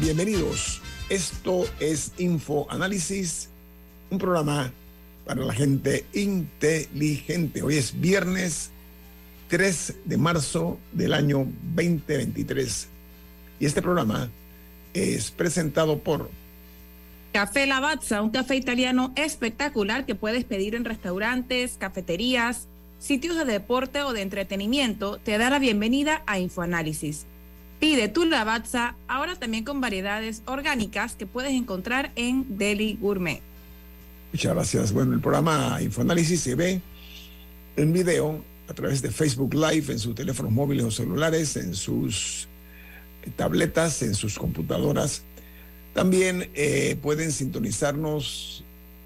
Bienvenidos. Esto es Info Análisis, un programa para la gente inteligente. Hoy es viernes 3 de marzo del año 2023 y este programa es presentado por Café Lavazza, un café italiano espectacular que puedes pedir en restaurantes, cafeterías, sitios de deporte o de entretenimiento. Te da la bienvenida a Infoanálisis. Pide tu Lavazza ahora también con variedades orgánicas que puedes encontrar en Deli Gourmet. Muchas gracias. Bueno, el programa Infoanálisis se ve en video a través de Facebook Live en sus teléfonos móviles o celulares, en sus tabletas, en sus computadoras. También eh, pueden sintonizarnos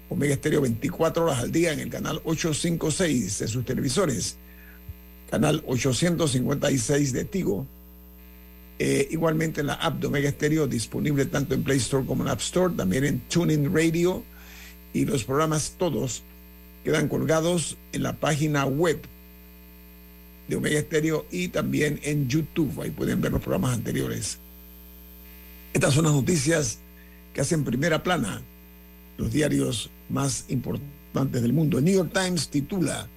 Omega Estéreo 24 horas al día en el canal 856 de sus televisores, canal 856 de Tigo. Eh, igualmente en la app de Omega Stereo, disponible tanto en Play Store como en App Store, también en TuneIn Radio. Y los programas todos quedan colgados en la página web de Omega Stereo y también en YouTube. Ahí pueden ver los programas anteriores. Estas son las noticias que hacen primera plana los diarios más importantes del mundo. El New York Times titula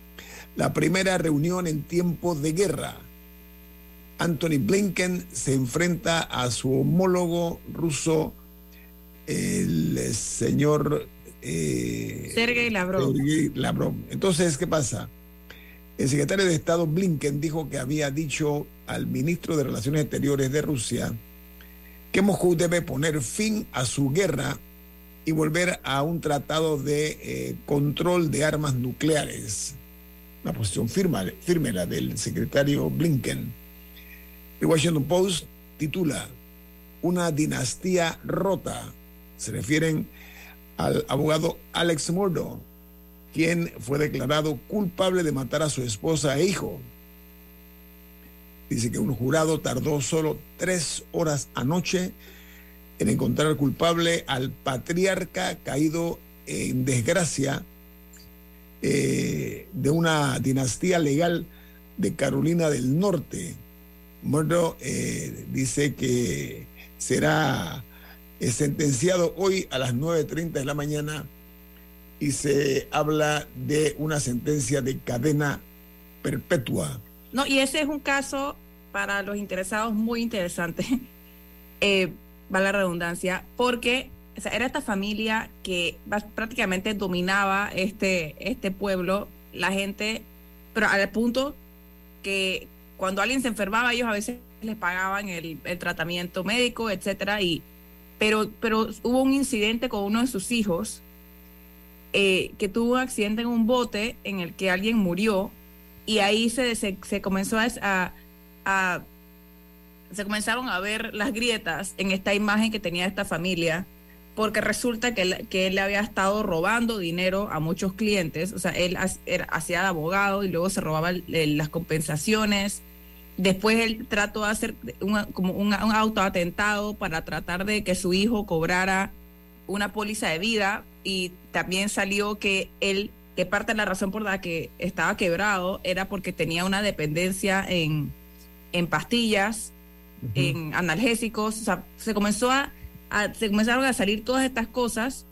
La primera reunión en tiempo de guerra. Anthony Blinken se enfrenta a su homólogo ruso, el señor eh, Sergei Lavrov. Sergei Lavrov. Entonces, ¿qué pasa? El secretario de Estado Blinken dijo que había dicho al ministro de Relaciones Exteriores de Rusia que Moscú debe poner fin a su guerra y volver a un tratado de eh, control de armas nucleares. Una posición firme, firme la del secretario Blinken. El Washington Post titula Una dinastía rota. Se refieren al abogado Alex Murdo, quien fue declarado culpable de matar a su esposa e hijo. Dice que un jurado tardó solo tres horas anoche en encontrar culpable al patriarca caído en desgracia eh, de una dinastía legal de Carolina del Norte. Murdo eh, dice que será eh, sentenciado hoy a las 9.30 de la mañana y se habla de una sentencia de cadena perpetua. No, y ese es un caso para los interesados muy interesante, eh, va la redundancia, porque era esta familia que prácticamente dominaba este, este pueblo, la gente, pero al punto que cuando alguien se enfermaba, ellos a veces les pagaban el, tratamiento médico, etcétera, y pero, pero hubo un incidente con uno de sus hijos eh, que tuvo un accidente en un bote en el que alguien murió y ahí se, se, se comenzó a, se comenzaron a ver las grietas en esta imagen que tenía esta familia porque resulta que él, que él había estado robando dinero a muchos clientes, o sea, él hacía de abogado y luego se robaba las compensaciones. Después él trató de hacer como un, un autoatentado para tratar de que su hijo cobrara una póliza de vida y también salió que él, que parte de la razón por la que estaba quebrado era porque tenía una dependencia en, en pastillas, en analgésicos, o sea, se comenzó a, se comenzaron a salir todas estas cosas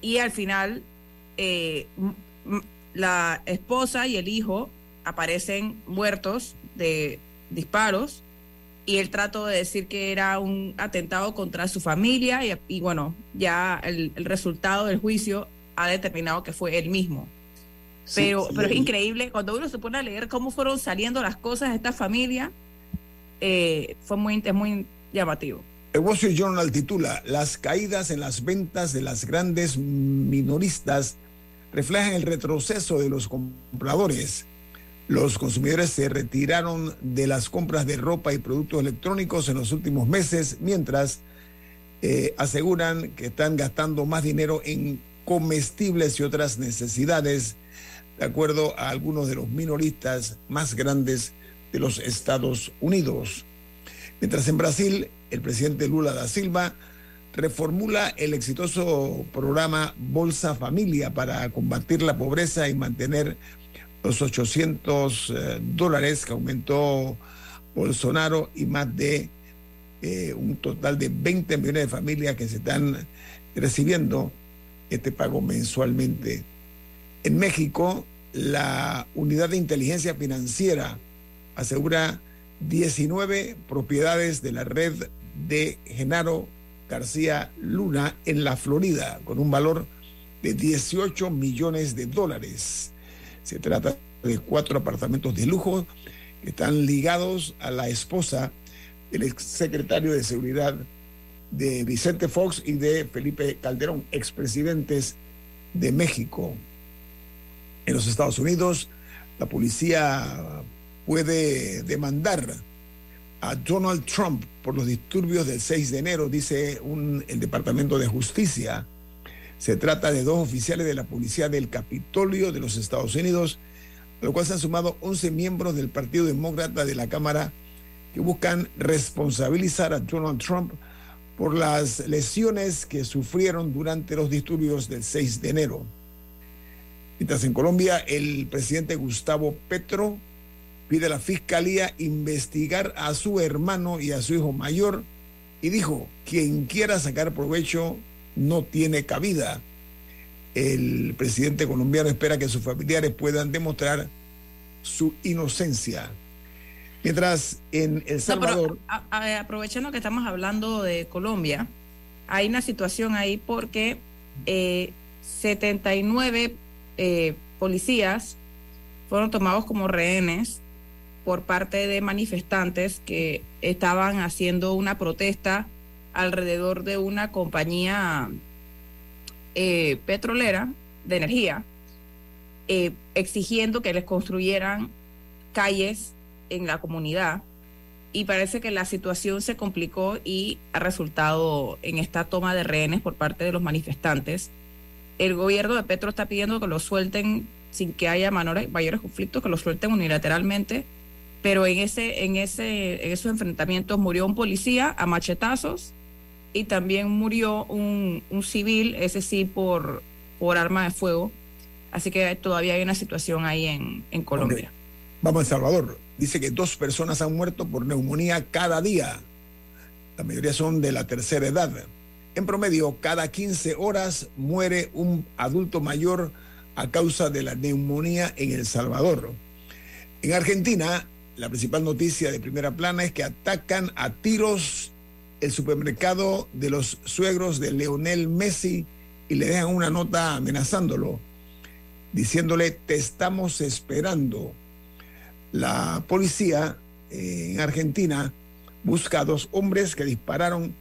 y al final eh, la esposa y el hijo aparecen muertos de disparos y él trató de decir que era un atentado contra su familia y, bueno, ya el, el, resultado del juicio ha determinado que fue él mismo. Pero, sí, pero es increíble, cuando uno se pone a leer cómo fueron saliendo las cosas de esta familia, eh, fue muy, es muy llamativo. El Wall Street Journal titula Las caídas en las ventas de las grandes minoristas reflejan el retroceso de los compradores. Los consumidores se retiraron de las compras de ropa y productos electrónicos en los últimos meses, mientras eh, aseguran que están gastando más dinero en comestibles y otras necesidades, de acuerdo a algunos de los minoristas más grandes de los Estados Unidos. Mientras en Brasil, el presidente Lula da Silva reformula el exitoso programa Bolsa Familia para combatir la pobreza y mantener los 800 eh, dólares que aumentó Bolsonaro y más de eh, un total de 20 millones de familias que se están recibiendo este pago mensualmente. En México, la unidad de inteligencia financiera asegura 19 propiedades de la red de Genaro García Luna en la Florida, con un valor de 18 millones de dólares. Se trata de cuatro apartamentos de lujo que están ligados a la esposa del exsecretario de Seguridad de Vicente Fox y de Felipe Calderón, expresidentes de México. En los Estados Unidos, la policía puede demandar a Donald Trump por los disturbios del 6 de enero, dice un, el Departamento de Justicia. Se trata de dos oficiales de la Policía del Capitolio de los Estados Unidos, a lo cual se han sumado 11 miembros del Partido Demócrata de la Cámara que buscan responsabilizar a Donald Trump por las lesiones que sufrieron durante los disturbios del 6 de enero. Mientras en Colombia el presidente Gustavo Petro pide a la fiscalía investigar a su hermano y a su hijo mayor y dijo, quien quiera sacar provecho no tiene cabida. El presidente colombiano espera que sus familiares puedan demostrar su inocencia. Mientras en El Salvador... aprovechando que estamos hablando de Colombia, hay una situación ahí porque 79 eh, eh, policías fueron tomados como rehenes por parte de manifestantes que estaban haciendo una protesta alrededor de una compañía eh, petrolera de energía, eh, exigiendo que les construyeran calles en la comunidad. Y parece que la situación se complicó y ha resultado en esta toma de rehenes por parte de los manifestantes. El gobierno de Petro está pidiendo que los suelten sin que haya mayores conflictos, que los suelten unilateralmente pero en ese, en ese, en esos enfrentamientos murió un policía a machetazos y también murió un, un civil, ese sí por, por arma de fuego. Así que todavía hay una situación ahí en, en Colombia. Vamos a El Salvador. Dice que dos personas han muerto por neumonía cada día. La mayoría son de la tercera edad. En promedio, cada 15 horas muere un adulto mayor a causa de la neumonía en El Salvador. En Argentina, la principal noticia de primera plana es que atacan a tiros el supermercado de los suegros de Leonel Messi y le dejan una nota amenazándolo, diciéndole, te estamos esperando. La policía eh, en Argentina busca a dos hombres que dispararon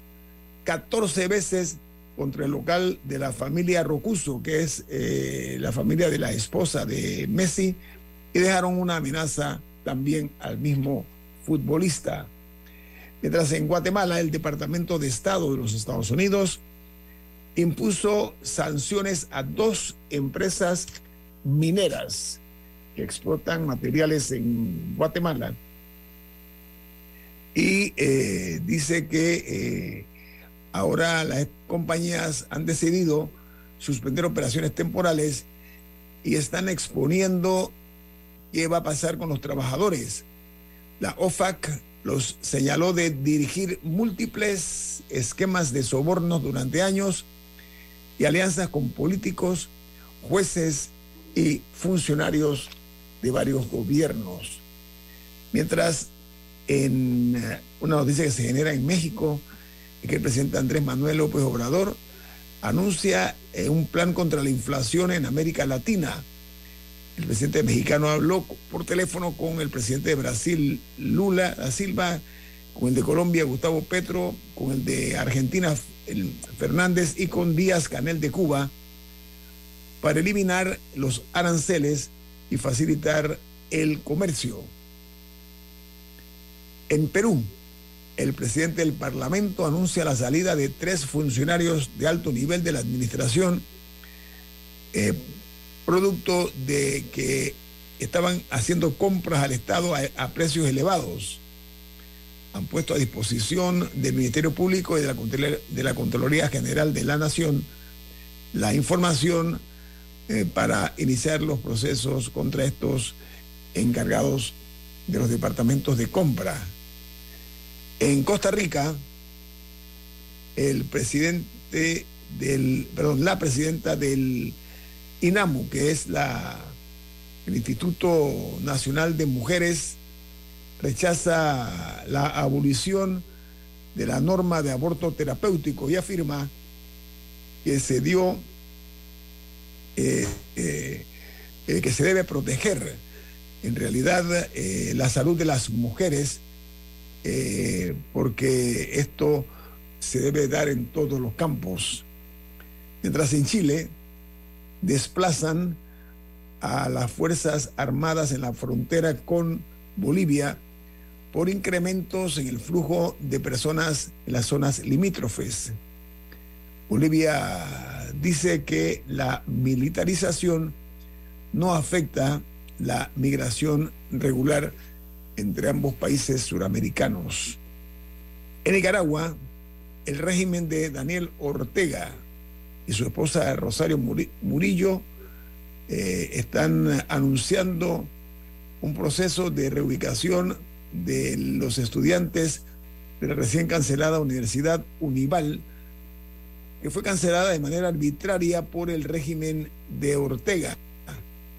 14 veces contra el local de la familia Rocuso, que es eh, la familia de la esposa de Messi, y dejaron una amenaza también al mismo futbolista. Mientras en Guatemala el Departamento de Estado de los Estados Unidos impuso sanciones a dos empresas mineras que explotan materiales en Guatemala y eh, dice que eh, ahora las compañías han decidido suspender operaciones temporales y están exponiendo qué va a pasar con los trabajadores. La OFAC los señaló de dirigir múltiples esquemas de sobornos durante años y alianzas con políticos, jueces y funcionarios de varios gobiernos. Mientras en eh, una noticia que se genera en México, que el presidente Andrés Manuel López Obrador anuncia eh, un plan contra la inflación en América Latina el presidente mexicano habló por teléfono con el presidente de Brasil, Lula da Silva, con el de Colombia, Gustavo Petro, con el de Argentina, Fernández, y con Díaz Canel de Cuba, para eliminar los aranceles y facilitar el comercio. En Perú, el presidente del Parlamento anuncia la salida de tres funcionarios de alto nivel de la administración, eh, producto de que estaban haciendo compras al Estado a, precios elevados. Han puesto a disposición del Ministerio Público y de la, de Contraloría General de la Nación la información eh, para iniciar los procesos contra estos encargados de los departamentos de compra en Costa Rica, el presidente del, perdón, la presidenta del INAMU, que es la, el Instituto Nacional de Mujeres, rechaza la abolición de la norma de aborto terapéutico y afirma que se dio, eh, eh, eh, que se debe proteger en realidad la salud de las mujeres porque esto se debe dar en todos los campos. Mientras en Chile desplazan a las Fuerzas Armadas en la frontera con Bolivia por incrementos en el flujo de personas en las zonas limítrofes. Bolivia dice que la militarización no afecta la migración regular entre ambos países suramericanos. En Nicaragua, el régimen de Daniel Ortega y su esposa Rosario Murillo eh, están anunciando un proceso de reubicación de los estudiantes de la recién cancelada Universidad Unival, que fue cancelada de manera arbitraria por el régimen de Ortega.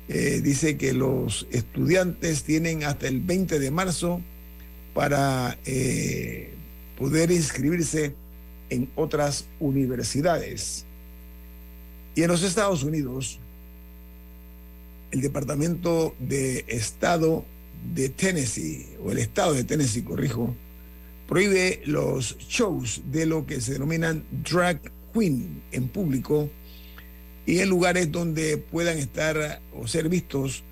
Eh, dice que los estudiantes tienen hasta el 20 de marzo para eh, poder inscribirse en otras universidades. Y en los Estados Unidos, el Departamento de Estado de Tennessee, o el Estado de Tennessee, corrijo, prohíbe los shows de lo que se denominan drag queen en público y en lugares donde puedan estar o ser vistos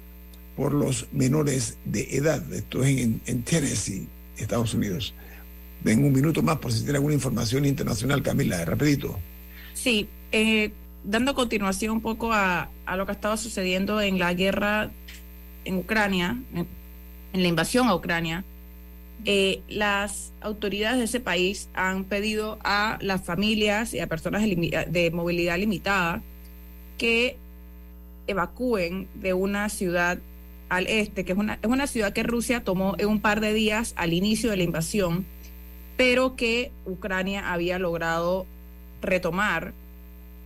por los menores de edad. Esto es en, Tennessee, Estados Unidos. Ven un minuto más por si tiene alguna información internacional, Camila, rapidito. Sí, eh, dando continuación un poco a, lo que estaba sucediendo en la guerra en Ucrania, en, la invasión a Ucrania, eh, las autoridades de ese país han pedido a las familias y a personas de movilidad limitada que evacúen de una ciudad al este, que es una, es una ciudad que Rusia tomó en un par de días al inicio de la invasión, pero que Ucrania había logrado retomar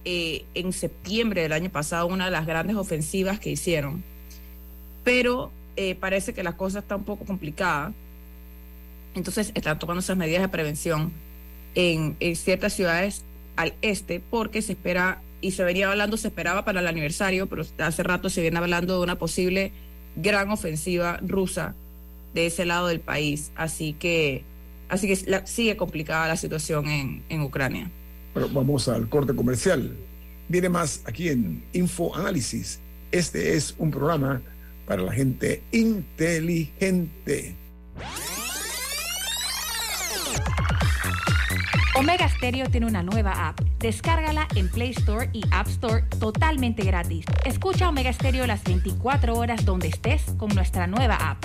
eh, en septiembre del año pasado, una de las grandes ofensivas que hicieron. Pero eh, parece que la cosa está un poco complicada. Entonces están tomando esas medidas de prevención en, en ciertas ciudades al este porque se espera y se venía hablando, se esperaba para el aniversario, pero hace rato se viene hablando de una posible gran ofensiva rusa de ese lado del país. Así que, así que sigue complicada la situación en, en Ucrania. Vamos al corte comercial. Viene más aquí en Info Análisis. Este es un programa para la gente inteligente. Omega Stereo tiene una nueva app. Descárgala en Play Store y App Store totalmente gratis. Escucha Omega Stereo las 24 horas donde estés con nuestra nueva app.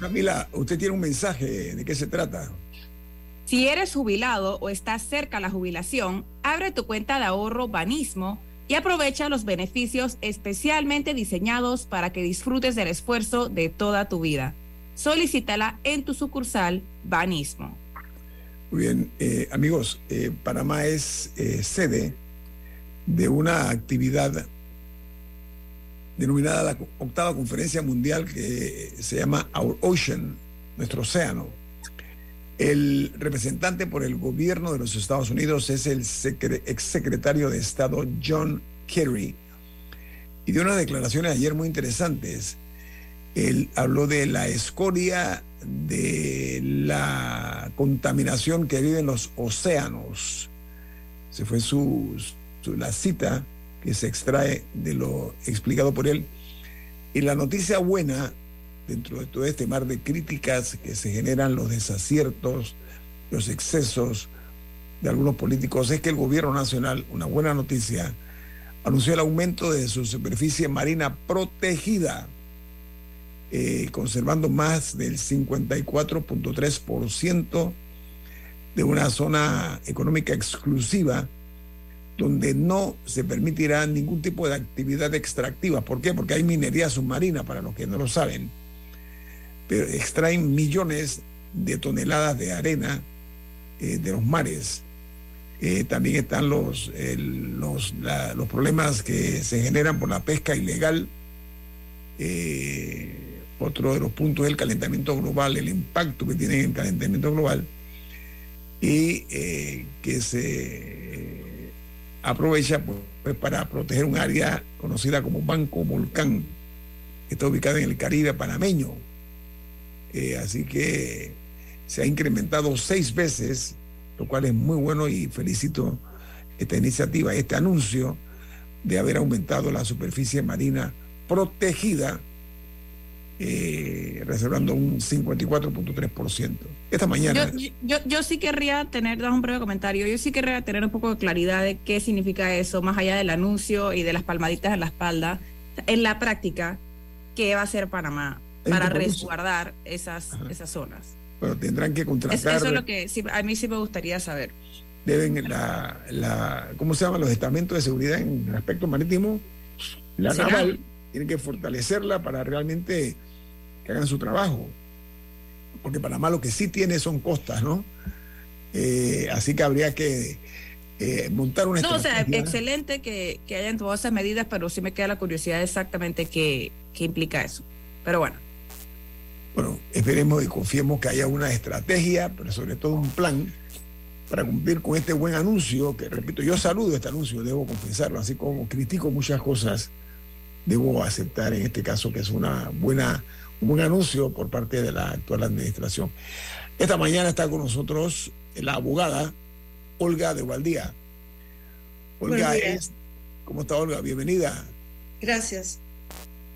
Camila, usted tiene un mensaje, ¿de qué se trata? Si eres jubilado o estás cerca a la jubilación, abre tu cuenta de ahorro Banismo y aprovecha los beneficios especialmente diseñados para que disfrutes del esfuerzo de toda tu vida. Solicítala en tu sucursal Banismo. Muy bien, eh, amigos, eh, Panamá es eh, sede de una actividad denominada la octava conferencia mundial que se llama Our Ocean, nuestro océano. El representante por el gobierno de los Estados Unidos es el exsecretario de Estado John Kerry y dio unas declaraciones ayer muy interesantes. Él habló de la escoria, de la contaminación que viven los océanos. Se fue su, su la cita que se extrae de lo explicado por él. Y la noticia buena, dentro de todo este mar de críticas que se generan, los desaciertos, los excesos de algunos políticos, es que el gobierno nacional, una buena noticia, anunció el aumento de su superficie marina protegida, eh, conservando más del 54.3% de una zona económica exclusiva donde no se permitirá ningún tipo de actividad extractiva. ¿Por qué? Porque hay minería submarina, para los que no lo saben. Pero extraen millones de toneladas de arena eh, de los mares. Eh, también están los, los, los, problemas que se generan por la pesca ilegal. Eh, otro de los puntos es el calentamiento global, el impacto que tiene el calentamiento global y que se aprovecha pues, pues, para proteger un área conocida como Banco Volcán, que está ubicada en el Caribe panameño. Eh, así que se ha incrementado seis veces, lo cual es muy bueno y felicito esta iniciativa, este anuncio de haber aumentado la superficie marina protegida eh, reservando un 54.3%. Esta mañana. Yo, yo, sí querría tener, dar un breve comentario, yo sí querría tener un poco de claridad de qué significa eso, más allá del anuncio y de las palmaditas en la espalda, en la práctica, ¿qué va a hacer Panamá para resguardar esas, esas zonas? Bueno, tendrán que contratar. Eso, es lo que a mí sí me gustaría saber. Deben, la, la, ¿cómo se llaman los estamentos de seguridad en el aspecto marítimo? La naval tienen que fortalecerla para realmente que hagan su trabajo. Porque Panamá lo que sí tiene son costas, ¿no? Eh, así que habría que eh, montar una No, o sea, excelente que, que, hayan tomado esas medidas, pero sí me queda la curiosidad exactamente qué, qué implica eso. Pero bueno. Bueno, esperemos y confiemos que haya una estrategia, pero sobre todo un plan para cumplir con este buen anuncio, que repito, yo saludo este anuncio, debo confesarlo, así como critico muchas cosas, debo aceptar en este caso que es una buena un anuncio por parte de la actual administración. Esta mañana está con nosotros la abogada Olga de Valdía. Olga es, ¿cómo está Olga? Bienvenida. Gracias.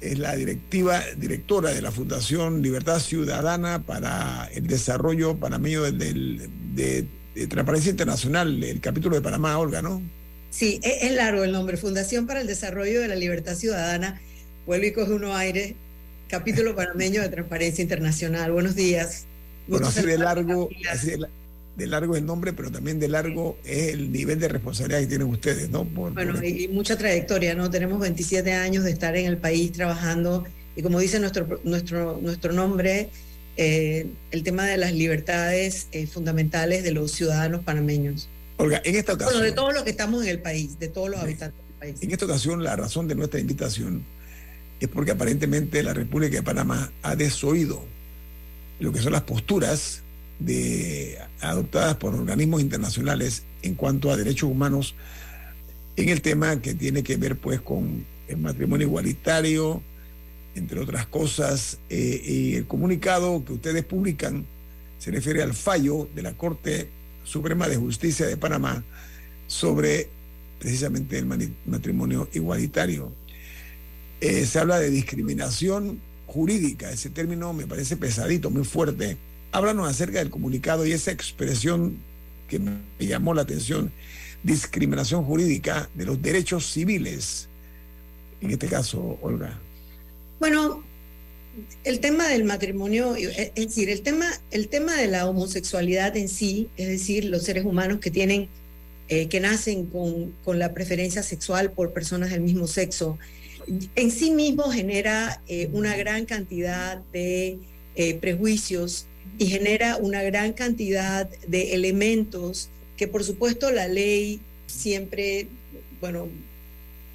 Es la directiva, directora de la Fundación Libertad Ciudadana para el Desarrollo Panameño del, de, Transparencia Internacional, el capítulo de Panamá, Olga, ¿no? Sí, es, es, largo el nombre, Fundación para el Desarrollo de la Libertad Ciudadana. Vuelve y coge uno aire capítulo panameño de Transparencia Internacional. Buenos días. Bueno, así de largo, así de, largo el nombre, pero también de largo es el nivel de responsabilidad que tienen ustedes, ¿no? bueno, y mucha trayectoria, ¿no? Tenemos 27 años de estar en el país trabajando y como dice nuestro, nuestro, nuestro nombre, eh, el tema de las libertades eh, fundamentales de los ciudadanos panameños. Olga, en esta ocasión... Bueno, de todos los que estamos en el país, de todos los habitantes del país. En esta ocasión, la razón de nuestra invitación es porque aparentemente la República de Panamá ha desoído lo que son las posturas adoptadas por organismos internacionales en cuanto a derechos humanos en el tema que tiene que ver pues con el matrimonio igualitario, entre otras cosas, eh, y el comunicado que ustedes publican se refiere al fallo de la Corte Suprema de Justicia de Panamá sobre precisamente el matrimonio igualitario. Eh, se habla de discriminación jurídica, ese término me parece pesadito, muy fuerte. Háblanos acerca del comunicado y esa expresión que me llamó la atención, discriminación jurídica de los derechos civiles. En este caso, Olga. Bueno, el tema del matrimonio, es decir, el tema, el tema de la homosexualidad en sí, es decir, los seres humanos que tienen, eh, que nacen con, con, la preferencia sexual por personas del mismo sexo, en sí mismo genera eh, una gran cantidad de eh, prejuicios y genera una gran cantidad de elementos que por supuesto la ley siempre, bueno,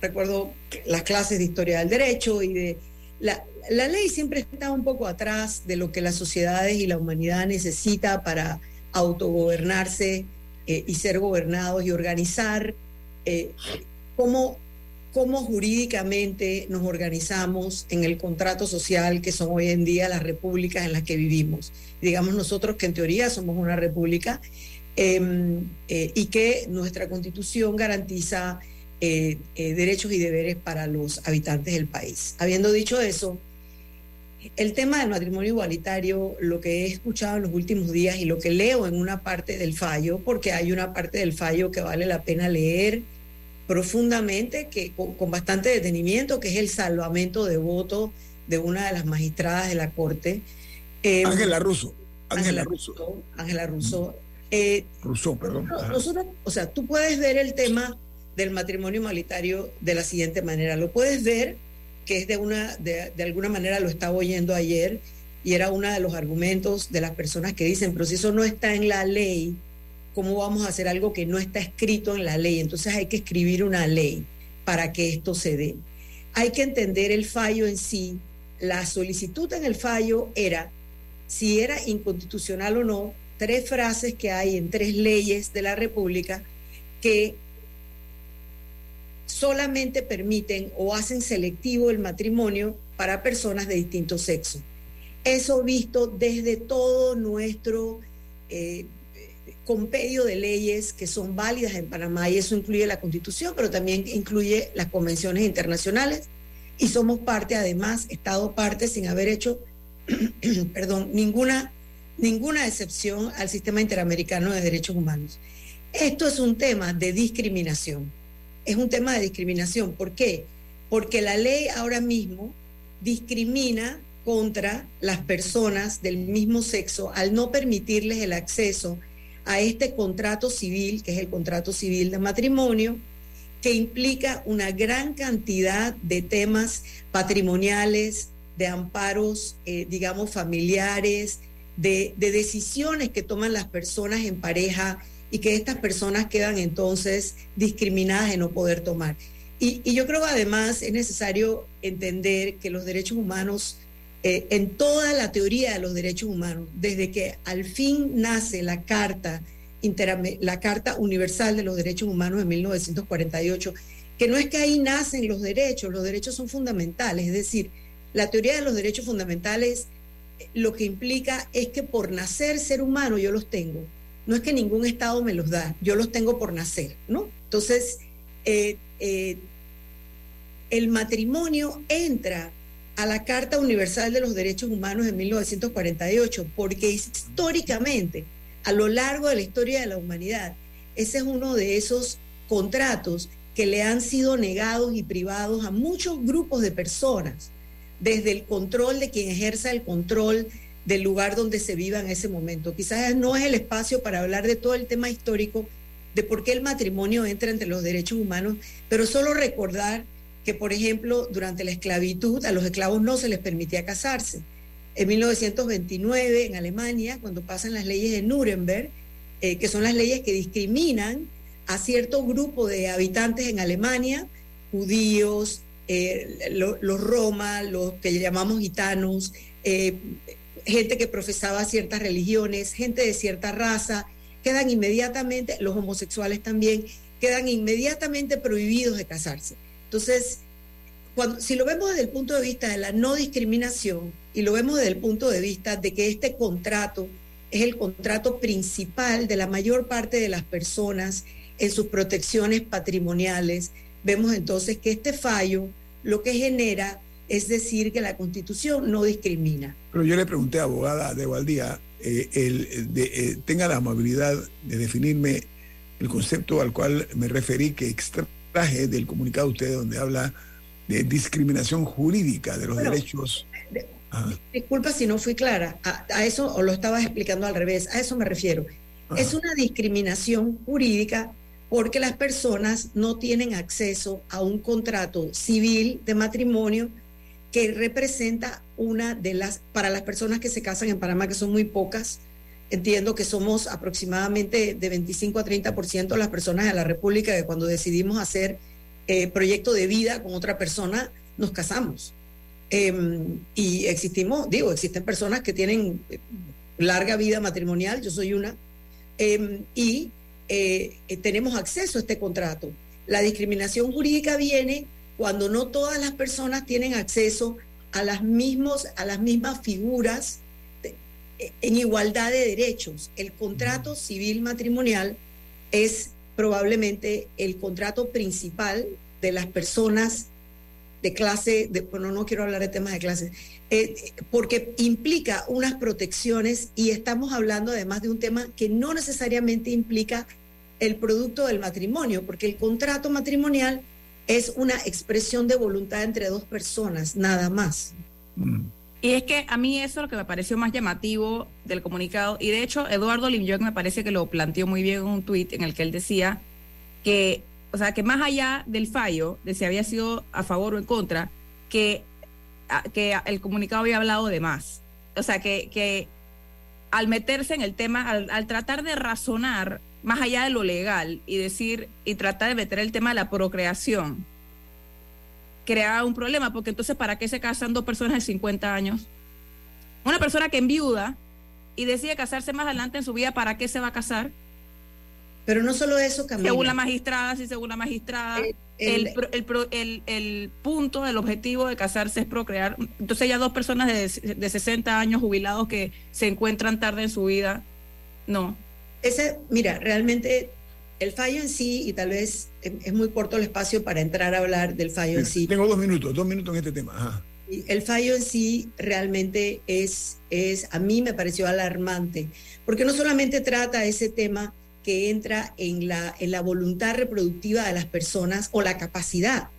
recuerdo las clases de historia del derecho y de la, la ley siempre está un poco atrás de lo que las sociedades y la humanidad necesita para autogobernarse eh, y ser gobernados y organizar eh, cómo, cómo jurídicamente nos organizamos en el contrato social que son hoy en día las repúblicas en las que vivimos. Digamos nosotros que en teoría somos una república em, eh, y que nuestra constitución garantiza eh, eh, derechos y deberes para los habitantes del país. Habiendo dicho eso, el tema del matrimonio igualitario, lo que he escuchado en los últimos días y lo que leo en una parte del fallo, porque hay una parte del fallo que vale la pena leer profundamente, que con, bastante detenimiento, que es el salvamento de voto de una de las magistradas de la Corte. Em, Ángela Russo. Ángela Russo. Ángela Russo. Eh, Russo, perdón. Nosotros, o sea, tú puedes ver el tema del matrimonio igualitario de la siguiente manera. Lo puedes ver, que es de una, de, alguna manera lo estaba oyendo ayer, y era uno de los argumentos de las personas que dicen, pero si eso no está en la ley, ¿cómo vamos a hacer algo que no está escrito en la ley? Entonces hay que escribir una ley para que esto se dé. Hay que entender el fallo en sí. La solicitud en el fallo era si era inconstitucional o no, tres frases que hay en tres leyes de la República que solamente permiten o hacen selectivo el matrimonio para personas de distinto sexo. Eso visto desde todo nuestro eh, compendio de leyes que son válidas en Panamá y eso incluye la constitución, pero también incluye las convenciones internacionales y somos parte, además, Estado parte sin haber hecho, perdón, ninguna, ninguna excepción al sistema interamericano de derechos humanos. Esto es un tema de discriminación es un tema de discriminación. ¿Por qué? Porque la ley ahora mismo discrimina contra las personas del mismo sexo al no permitirles el acceso este contrato civil, que es el contrato civil de matrimonio, que implica una gran cantidad de temas patrimoniales, de amparos, eh, digamos, familiares, de, de decisiones que toman las personas en pareja y que estas personas quedan entonces discriminadas en no poder tomar. Y, yo creo además es necesario entender que los derechos humanos, eh, en toda la teoría de los derechos humanos, desde que al fin nace la Carta, Universal de los Derechos Humanos en 1948, que no es que ahí nacen los derechos, los derechos son fundamentales, es decir, la teoría de los derechos fundamentales eh, lo que implica es que por nacer ser humano yo los tengo, no es que ningún Estado me los da, yo los tengo por nacer, ¿no? Entonces, eh, el matrimonio entra a la Carta Universal de los Derechos Humanos de 1948, porque históricamente, a lo largo de la historia de la humanidad, ese es uno de esos contratos que le han sido negados y privados a muchos grupos de personas, desde el control de quien ejerza el control del lugar donde se viva en ese momento. Quizás no es el espacio para hablar de todo el tema histórico de por qué el matrimonio entra entre los derechos humanos, pero solo recordar que, por ejemplo, durante la esclavitud a los esclavos no se les permitía casarse. En 1929, en Alemania, cuando pasan las leyes de Nuremberg, eh, que son las leyes que discriminan a cierto grupo de habitantes en Alemania, judíos, eh, los Roma, los que llamamos gitanos, eh, gente que profesaba ciertas religiones, gente de cierta raza, quedan inmediatamente, los homosexuales también, quedan inmediatamente prohibidos de casarse. Entonces, cuando, si lo vemos desde el punto de vista de la no discriminación y lo vemos desde el punto de vista de que este contrato es el contrato principal de la mayor parte de las personas en sus protecciones patrimoniales, vemos entonces que este fallo lo que genera es decir que la constitución no discrimina. Pero yo le pregunté a abogada de Valdía, eh, el, eh, tenga la amabilidad de definirme el concepto al cual me referí que del comunicado de usted donde habla de discriminación jurídica de los derechos. Disculpa si no fui clara, a, eso o lo estabas explicando al revés, a eso me refiero. Es una discriminación jurídica porque las personas no tienen acceso a un contrato civil de matrimonio que representa una de las, para las personas que se casan en Panamá, que son muy pocas, entiendo que somos aproximadamente de 25 a 30% las personas de la República que cuando decidimos hacer eh, proyecto de vida con otra persona, nos casamos. Em, y existimos, digo, existen personas que tienen eh, larga vida matrimonial, yo soy una, em, y eh, tenemos acceso a este contrato. La discriminación jurídica viene cuando no todas las personas tienen acceso a las, mismos, a las mismas figuras en igualdad de derechos. El contrato civil matrimonial es probablemente el contrato principal de las personas de clase, de, bueno, no quiero hablar de temas de clase, eh, porque implica unas protecciones y estamos hablando además de un tema que no necesariamente implica el producto del matrimonio, porque el contrato matrimonial es una expresión de voluntad entre dos personas, nada más. Mm. Y es que a mí eso es lo que me pareció más llamativo del comunicado. Y de hecho, Eduardo Limjoc me parece que lo planteó muy bien en un tuit en el que él decía que, o sea, que más allá del fallo, de si había sido a favor o en contra, que, que el comunicado había hablado de más. O sea, que, que al meterse en el tema, al, al tratar de razonar más allá de lo legal y decir y tratar de meter el tema de la procreación, crea un problema, porque entonces, ¿para qué se casan dos personas de 50 años? Una persona que enviuda y decide casarse más adelante en su vida, ¿para qué se va a casar? Pero no solo eso, Camila. Según la magistrada, sí, según la magistrada, eh, el, el, el, punto, el objetivo de casarse es procrear. Entonces ya dos personas de, de 60 años jubilados que se encuentran tarde en su vida, no. Ese, mira, realmente el fallo en sí, y tal vez es muy corto el espacio para entrar a hablar del fallo en sí. Tengo dos minutos, dos minutos en este tema. El fallo en sí realmente es, es, a mí me pareció alarmante, porque no solamente trata ese tema que entra en la, en la voluntad reproductiva de las personas o la capacidad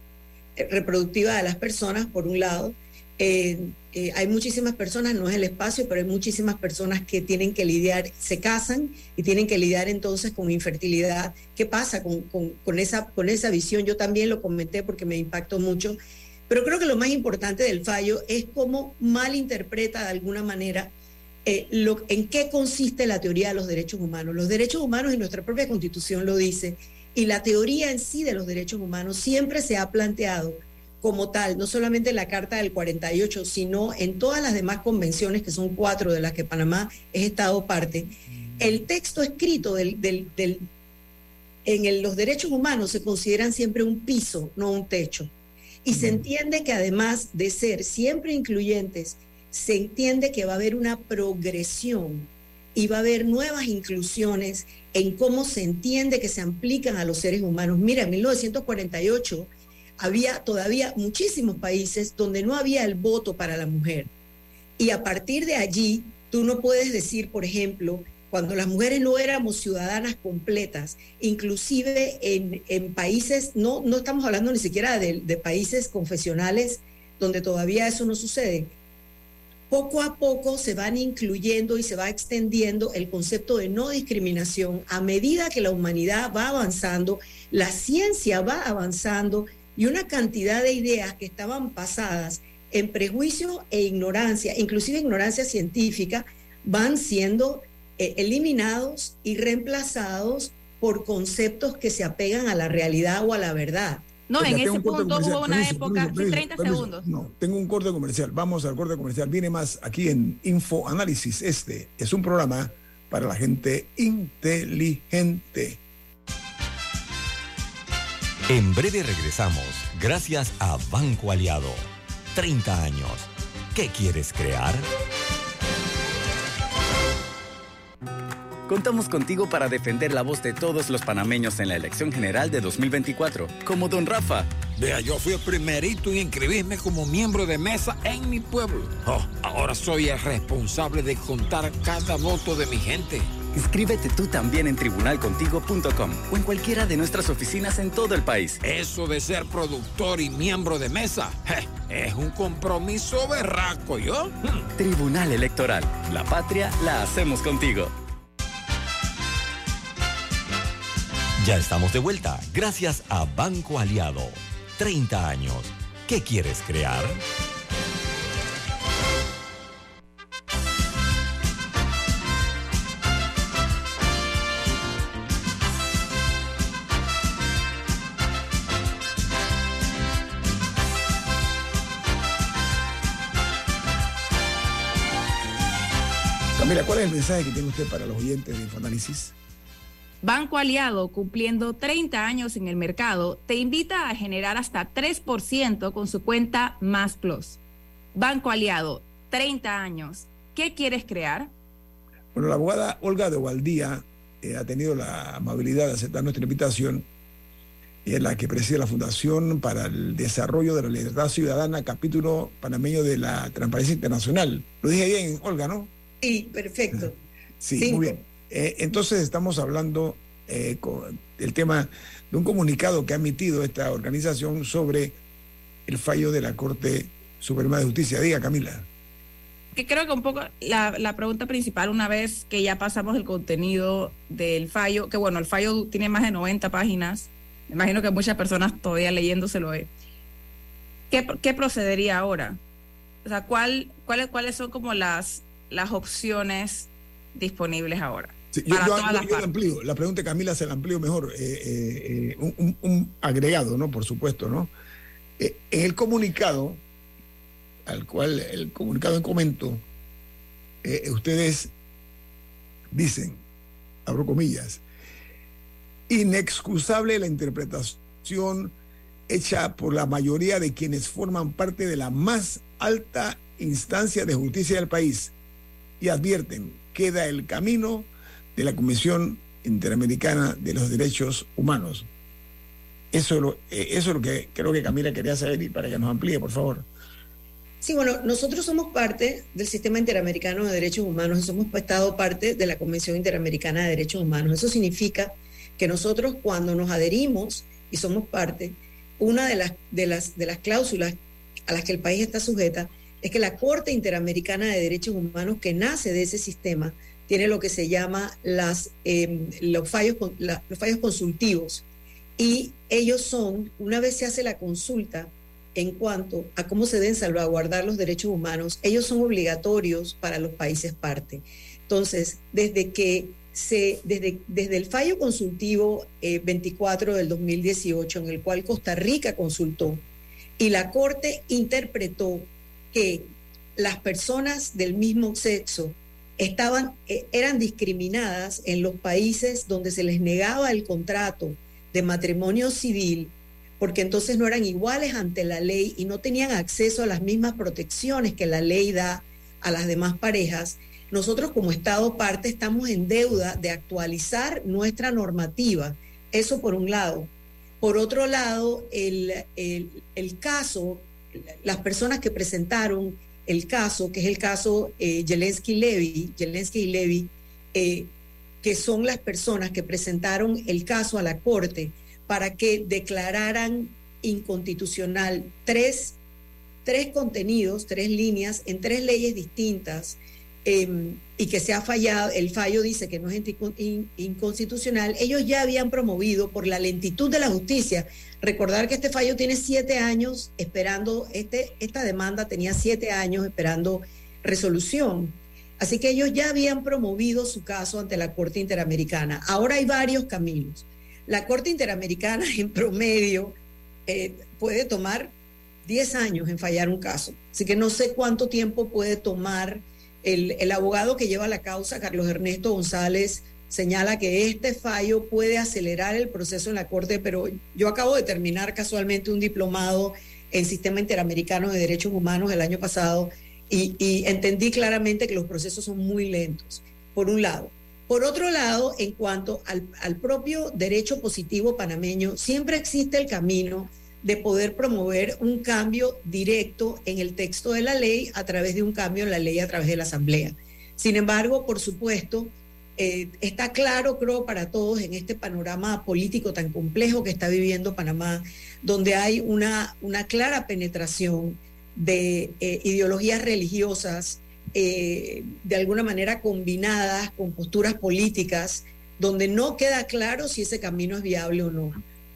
reproductiva de las personas, por un lado, eh, eh, hay muchísimas personas, no es el espacio, pero hay muchísimas personas que tienen que lidiar, se casan y tienen que lidiar entonces con infertilidad. ¿Qué pasa con, con, esa, con esa visión? Yo también lo comenté porque me impactó mucho, pero creo que lo más importante del fallo es cómo malinterpreta de alguna manera eh, lo, en qué consiste la teoría de los derechos humanos. Los derechos humanos y nuestra propia constitución lo dice, y la teoría en sí de los derechos humanos siempre se ha planteado como tal, no solamente en la Carta del 48, sino en todas las demás convenciones, que son cuatro de las que Panamá es Estado parte, el texto escrito del, en los derechos humanos se consideran siempre un piso, no un techo. Y se entiende que además de ser siempre incluyentes, se entiende que va a haber una progresión y va a haber nuevas inclusiones en cómo se entiende que se aplican a los seres humanos. Mira, en 1948 había todavía muchísimos países donde no había el voto para la mujer. Y a partir de allí, tú no puedes decir, por ejemplo, cuando las mujeres no éramos ciudadanas completas, inclusive en, países, no, no estamos hablando ni siquiera de, de países confesionales donde todavía eso no sucede, poco a poco se van incluyendo y se va extendiendo el concepto de no discriminación a medida que la humanidad va avanzando, la ciencia va avanzando y una cantidad de ideas que estaban pasadas en prejuicio e ignorancia, inclusive ignorancia científica, van siendo eh, eliminados y reemplazados por conceptos que se apegan a la realidad o a la verdad. No, en ese punto hubo una época, 30 segundos. No, tengo un corte comercial. Vamos al corte comercial. Viene más aquí en Info Análisis. Este es un programa para la gente inteligente. En breve regresamos, gracias a Banco Aliado. 30 años. ¿Qué quieres crear? Contamos contigo para defender la voz de todos los panameños en la elección general de 2024, como don Rafa. Vea, yo fui el primerito en inscribirme como miembro de mesa en mi pueblo. Oh, ahora soy el responsable de contar cada voto de mi gente. Inscríbete tú también en tribunalcontigo.com o en cualquiera de nuestras oficinas en todo el país. Eso de ser productor y miembro de mesa es un compromiso berraco, ¿yo? Tribunal Electoral. La patria la hacemos contigo. Ya estamos de vuelta, gracias a Banco Aliado. 30 años. ¿Qué quieres crear? Camila, ¿cuál es el mensaje que tiene usted para los oyentes de Infoanálisis? Banco Aliado, cumpliendo 30 años en el mercado, te invita a generar hasta 3% con su cuenta Más Plus. Banco Aliado, 30 años. ¿Qué quieres crear? Bueno, la abogada Olga de Ovaldía eh, ha tenido la amabilidad de aceptar nuestra invitación es la que preside la Fundación para el Desarrollo de la Libertad Ciudadana, capítulo panameño de la Transparencia Internacional. Lo dije bien, Olga, ¿no? Sí, perfecto. Sí, muy bien. Eh, entonces estamos hablando eh, con el tema de un comunicado que ha emitido esta organización sobre el fallo de la Corte Suprema de Justicia. Diga, Camila. Que creo que un poco la, la pregunta principal, una vez que ya pasamos el contenido del fallo, que bueno, el fallo tiene más de 90 páginas, me imagino que muchas personas todavía leyéndoselo. Eh. ¿Qué, ¿Qué procedería ahora? O sea, ¿cuál, cuáles, ¿cuáles son como las, las opciones disponibles ahora? Sí, yo, yo, yo, yo la amplío, la pregunta de Camila se la amplío mejor, eh, eh, un, un, un, agregado, ¿no? Por supuesto, ¿no? Eh, en el comunicado, al cual el comunicado en comento, ustedes dicen, abro comillas, inexcusable la interpretación hecha por la mayoría de quienes forman parte de la más alta instancia de justicia del país y advierten, queda el camino de la Comisión Interamericana de los Derechos Humanos. Eso es lo, eso es lo que creo que Camila quería saber y para que nos amplíe, por favor. Sí, bueno, nosotros somos parte del Sistema Interamericano de Derechos Humanos y somos estado parte de la Convención Interamericana de Derechos Humanos. Eso significa que nosotros cuando nos adherimos y somos parte, una de las, de las, de las cláusulas a las que el país está sujeta es que la Corte Interamericana de Derechos Humanos, que nace de ese sistema, tiene lo que se llama las, eh, los, fallos, la, los fallos consultivos. Y ellos son, una vez se hace la consulta en cuanto a cómo se deben salvaguardar los derechos humanos, ellos son obligatorios para los países parte. Entonces, desde que se, desde, desde el fallo consultivo eh, 24 del 2018, en el cual Costa Rica consultó, y la Corte interpretó que las personas del mismo sexo eh, eran discriminadas en los países donde se les negaba el contrato de matrimonio civil, porque entonces no eran iguales ante la ley y no tenían acceso a las mismas protecciones que la ley da a las demás parejas. Nosotros como Estado parte estamos en deuda de actualizar nuestra normativa. Eso por un lado. Por otro lado, el, el caso, las personas que presentaron el caso, que es el caso eh, Zelensky Levy, Levy, eh, que son las personas que presentaron el caso a la Corte para que declararan inconstitucional tres, tres contenidos, tres líneas en tres leyes distintas eh, y que se ha fallado, el fallo dice que no es inconstitucional, ellos ya habían promovido por la lentitud de la justicia. Recordar que este fallo tiene siete años esperando, este, esta demanda tenía siete años esperando resolución. Así que ellos ya habían promovido su caso ante la Corte Interamericana. Ahora hay varios caminos. La Corte Interamericana en promedio eh, puede tomar 10 años en fallar un caso. Así que no sé cuánto tiempo puede tomar el, abogado que lleva la causa, Carlos Ernesto González señala que este fallo puede acelerar el proceso en la Corte, pero yo acabo de terminar casualmente un diplomado en Sistema Interamericano de Derechos Humanos el año pasado y, entendí claramente que los procesos son muy lentos, por un lado. Por otro lado, en cuanto al, propio derecho positivo panameño, siempre existe el camino de poder promover un cambio directo en el texto de la ley a través de un cambio en la ley a través de la Asamblea. Sin embargo, por supuesto, eh, está claro, creo, para todos en este panorama político tan complejo que está viviendo Panamá, donde hay una, una clara penetración de eh, ideologías religiosas, eh, de alguna manera combinadas con posturas políticas, donde no queda claro si ese camino es viable o no.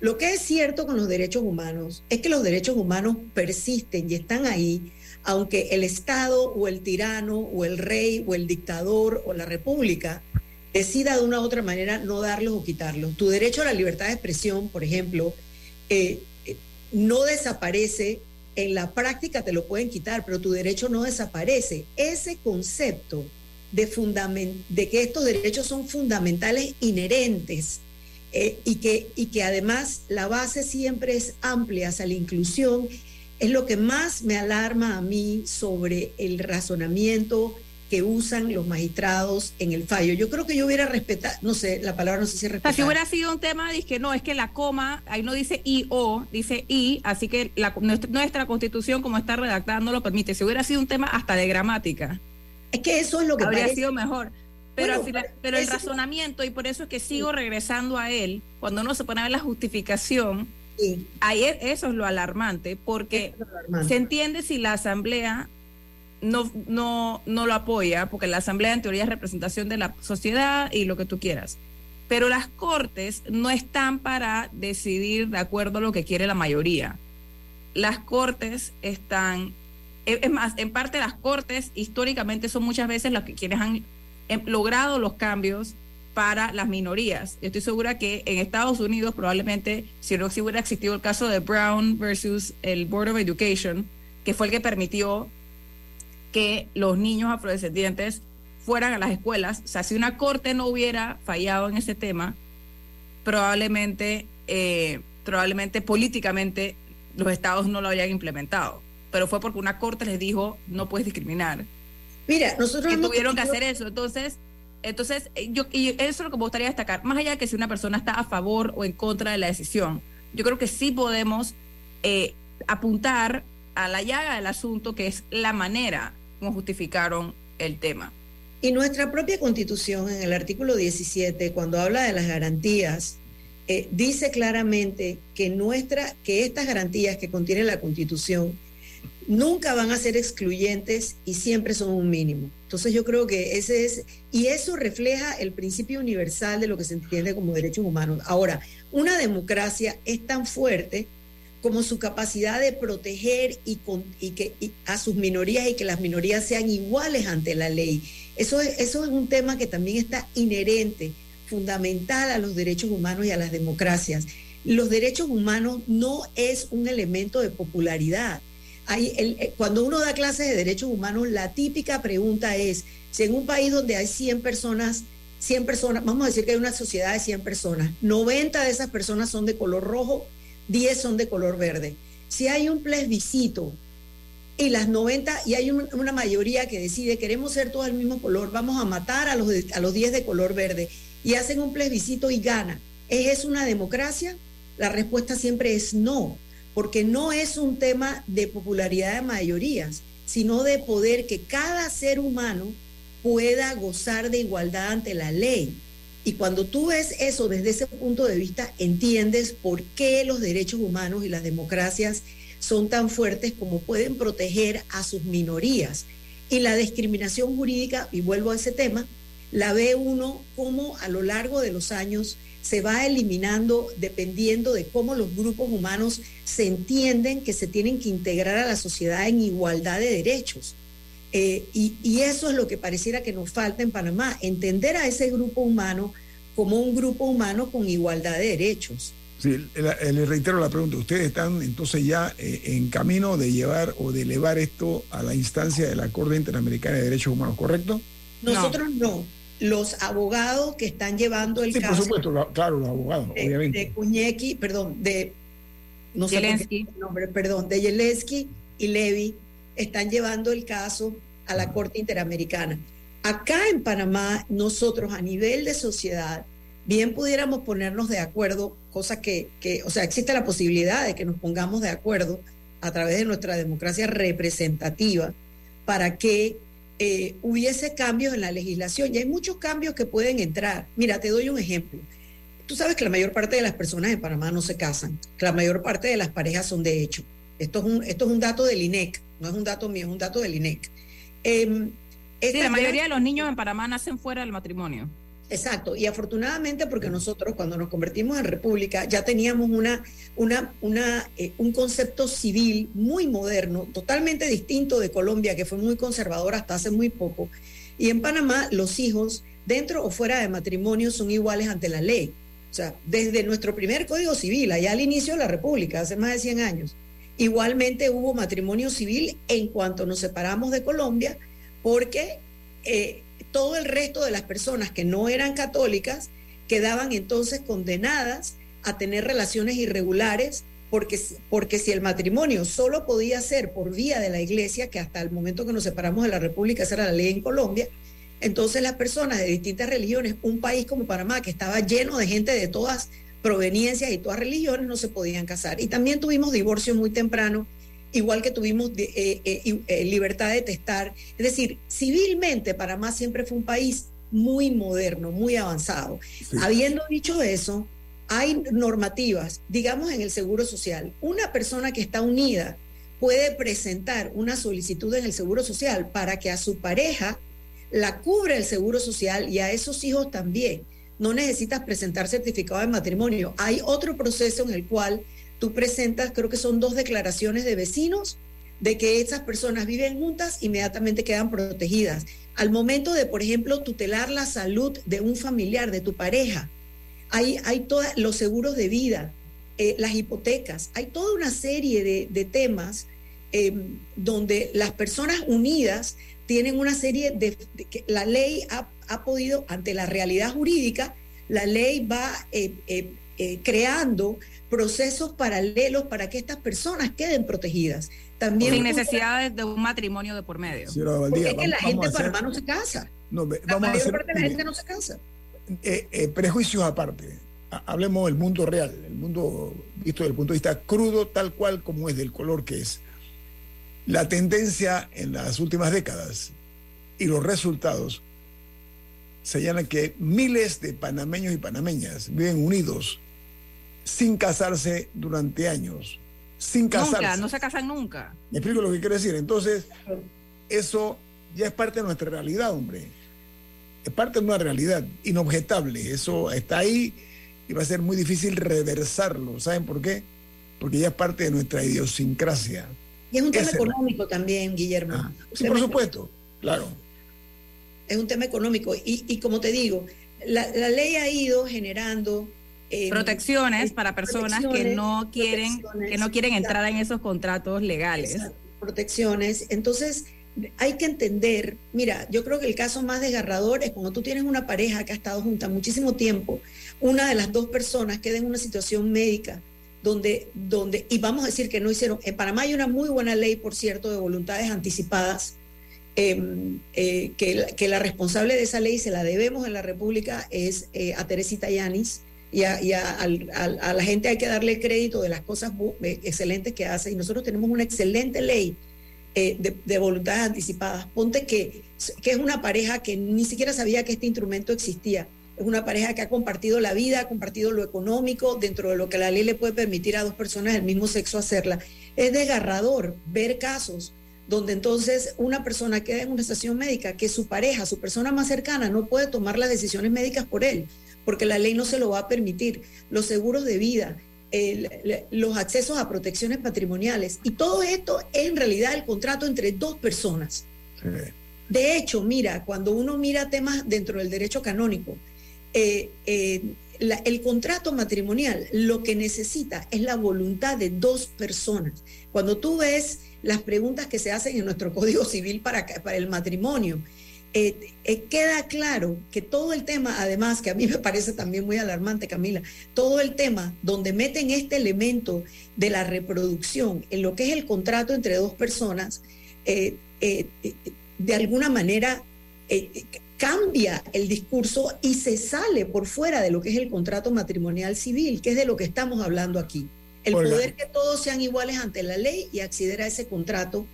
Lo que es cierto con los derechos humanos es que los derechos humanos persisten y están ahí, aunque el Estado o el tirano o el rey o el dictador o la república decida de una u otra manera no darlos o quitarlos. Tu derecho a la libertad de expresión, por ejemplo, eh, no desaparece, en la práctica te lo pueden quitar, pero tu derecho no desaparece. Ese concepto de, de que estos derechos son fundamentales inherentes eh, y, que, y que además la base siempre es amplia hacia la inclusión, es lo que más me alarma a mí sobre el razonamiento que usan los magistrados en el fallo. Yo creo que yo hubiera respetado, no sé, la palabra no sé si respetar. si hubiera sido un tema, que no, es que la coma, ahí no dice I o, dice I, así que la, nuestra, constitución como está redactada no lo permite. Si hubiera sido un tema hasta de gramática. Es que eso es lo que habría sido mejor. Pero, pero el razonamiento, y por eso es que sigo regresando a él, cuando uno se pone a ver la justificación, ahí eso es lo alarmante, porque se entiende si la asamblea no, no, no lo apoya, porque la Asamblea en teoría es representación de la sociedad y lo que tú quieras. Pero las Cortes no están para decidir de acuerdo a lo que quiere la mayoría. Las Cortes están, es más, en parte las Cortes históricamente son muchas veces las que quienes han logrado los cambios para las minorías. Estoy segura que en Estados Unidos probablemente, si no hubiera existido el caso de Brown versus el Board of Education, que fue el que permitió que los niños afrodescendientes fueran a las escuelas. O sea, si una corte no hubiera fallado en ese tema, probablemente, eh, probablemente políticamente los estados no lo habrían implementado. Pero fue porque una corte les dijo no puedes discriminar. Mira, nosotros que tuvieron que hacer eso. Entonces, entonces yo y eso es lo que me gustaría destacar. Más allá de que si una persona está a favor o en contra de la decisión, yo creo que sí podemos eh, apuntar a la llaga del asunto, que es la manera como justificaron el tema. Y nuestra propia constitución, en el artículo 17, cuando habla de las garantías, eh, dice claramente que, nuestra, que estas garantías que contiene la constitución nunca van a ser excluyentes y siempre son un mínimo. Entonces yo creo que ese es, y eso refleja el principio universal de lo que se entiende como derechos humanos. Ahora, una democracia es tan fuerte como su capacidad de proteger y, que, a sus minorías y que las minorías sean iguales ante la ley. Eso es, eso es un tema que también está inherente, fundamental a los derechos humanos y a las democracias. Los derechos humanos no es un elemento de popularidad. Eh, cuando uno da clases de derechos humanos, la típica pregunta es, si en un país donde hay 100 personas, 100 personas, vamos a decir que hay una sociedad de 100 personas, 90 de esas personas son de color rojo 10 son de color verde. Si hay un plebiscito y las 90 y hay una mayoría que decide queremos ser todos del mismo color, vamos a matar a los, a los 10 de color verde y hacen un plebiscito y gana. ¿Es una democracia? La respuesta siempre es no, porque no es un tema de popularidad de mayorías, sino de poder que cada ser humano pueda gozar de igualdad ante la ley. Y cuando tú ves eso desde ese punto de vista, entiendes por qué los derechos humanos y las democracias son tan fuertes como pueden proteger a sus minorías. Y la discriminación jurídica, y vuelvo a ese tema, la ve uno como a lo largo de los años se va eliminando dependiendo de cómo los grupos humanos se entienden que se tienen que integrar a la sociedad en igualdad de derechos. Eh, y, eso es lo que pareciera que nos falta en Panamá, entender a ese grupo humano como un grupo humano con igualdad de derechos. Sí, le, reitero la pregunta, ustedes están entonces ya eh, en camino de llevar o de elevar esto a la instancia de la Corte Interamericana de Derechos Humanos, ¿correcto? Nosotros no. Los abogados que están llevando el Sí, caso. por supuesto, claro, los abogados, de, obviamente. de Kuñeki, perdón, de no sé el nombre, perdón, de Zelensky y Levy están llevando el caso a la Corte Interamericana. Acá en Panamá, nosotros a nivel de sociedad, bien pudiéramos ponernos de acuerdo, cosa que, que, o sea, existe la posibilidad de que nos pongamos de acuerdo a través de nuestra democracia representativa para que eh, hubiese cambios en la legislación. Y hay muchos cambios que pueden entrar. Mira, te doy un ejemplo. Tú sabes que la mayor parte de las personas en Panamá no se casan, que la mayor parte de las parejas son de hecho. Esto es un, esto es un dato del INEC, no es un dato mío, es un dato del INEC. Em, Sí, la mayoría de los niños en Panamá nacen fuera del matrimonio. Exacto, y afortunadamente porque nosotros cuando nos convertimos en república ya teníamos una, una, una, eh, un concepto civil muy moderno, totalmente distinto de Colombia, que fue muy conservador hasta hace muy poco. Y en Panamá los hijos, dentro o fuera de matrimonio, son iguales ante la ley. O sea, desde nuestro primer código civil, allá al inicio de la república, hace más de 100 años, igualmente hubo matrimonio civil en cuanto nos separamos de Colombia, porque eh, todo el resto de las personas que no eran católicas quedaban entonces condenadas a tener relaciones irregulares porque, porque si el matrimonio solo podía ser por vía de la iglesia, que hasta el momento que nos separamos de la República, esa era la ley en Colombia, entonces las personas de distintas religiones, un país como Panamá, que estaba lleno de gente de todas proveniencias y todas religiones, no se podían casar. Y también tuvimos divorcio muy temprano igual que tuvimos eh, eh, eh, libertad de testar. Es decir, civilmente Panamá siempre fue un país muy moderno, muy avanzado. Sí. Habiendo dicho eso, hay normativas, digamos en el Seguro Social. Una persona que está unida puede presentar una solicitud en el Seguro Social para que a su pareja la cubra el Seguro Social y a esos hijos también. No necesitas presentar certificado de matrimonio. Hay otro proceso en el cual tú presentas, creo que son dos declaraciones de vecinos, de que esas personas viven juntas, inmediatamente quedan protegidas. Al momento de, por ejemplo, tutelar la salud de un familiar, de tu pareja, hay, hay todos los seguros de vida, eh, las hipotecas, hay toda una serie de, de temas eh, donde las personas unidas tienen una serie de, que la ley ha, ha, podido, ante la realidad jurídica, la ley va eh, creando procesos paralelos para que estas personas queden protegidas. También sin necesidad de un matrimonio de por medio. Señora Valdía, Porque es que vamos- la gente vamos a para hacer- no se casa. no, ve- La vamos a mayor hacer- parte de la gente no se casa. eh, eh, prejuicios aparte. Ha- Hablemos del mundo real, el mundo visto desde el punto de vista crudo, tal cual como es, del color que es. La tendencia en las últimas décadas y los resultados señalan que miles de panameños y panameñas viven unidos sin casarse durante años. Sin casarse. Nunca, no se casan nunca. Me explico lo que quiero decir. Entonces, eso ya es parte de nuestra realidad, hombre. Es parte de una realidad inobjetable. Eso está ahí y va a ser muy difícil reversarlo. ¿Saben por qué? Porque ya es parte de nuestra idiosincrasia. Y es un tema Ese- económico también, Guillermo. Ah, sí, por supuesto, claro. es un tema económico. Y, y como te digo, la, la ley ha ido generando eh, Protecciones para personas que no quieren, que no quieren entrar en esos contratos legales. Exacto, protecciones. Entonces, hay que entender, mira, yo creo que el caso más desgarrador es cuando tú tienes una pareja que ha estado junta muchísimo tiempo, una de las dos personas queda en una situación médica donde, donde, y vamos a decir que no hicieron, en Panamá hay una muy buena ley, por cierto, de voluntades anticipadas, eh, eh, que, la, que, la, responsable de esa ley, se la debemos en la República, es eh, a Teresita Yanis, y, a, la gente hay que darle crédito de las cosas eh, excelentes que hace, y nosotros tenemos una excelente ley eh, de, de, voluntades anticipadas. Ponte que, que es una pareja que ni siquiera sabía que este instrumento existía. Es una pareja que ha compartido la vida, ha compartido lo económico dentro de lo que la ley le puede permitir a dos personas del mismo sexo hacerla. Es desgarrador ver casos donde entonces una persona queda en una estación médica que su pareja, su persona más cercana, no puede tomar las decisiones médicas por él, porque la ley no se lo va a permitir. Los seguros de vida, el, los accesos a protecciones patrimoniales, y todo esto es en realidad el contrato entre dos personas. Sí. De hecho, mira, cuando uno mira temas dentro del derecho canónico, eh, eh, la, el contrato matrimonial lo que necesita es la voluntad de dos personas. Cuando tú ves las preguntas que se hacen en nuestro Código Civil para, para el matrimonio, eh, eh, queda claro que todo el tema, además, que a mí me parece también muy alarmante, Camila, todo el tema donde meten este elemento de la reproducción en lo que es el contrato entre dos personas, eh, de alguna manera cambia el discurso y se sale por fuera de lo que es el contrato matrimonial civil, que es de lo que estamos hablando aquí. El poder que todos sean iguales ante la ley y acceder a ese contrato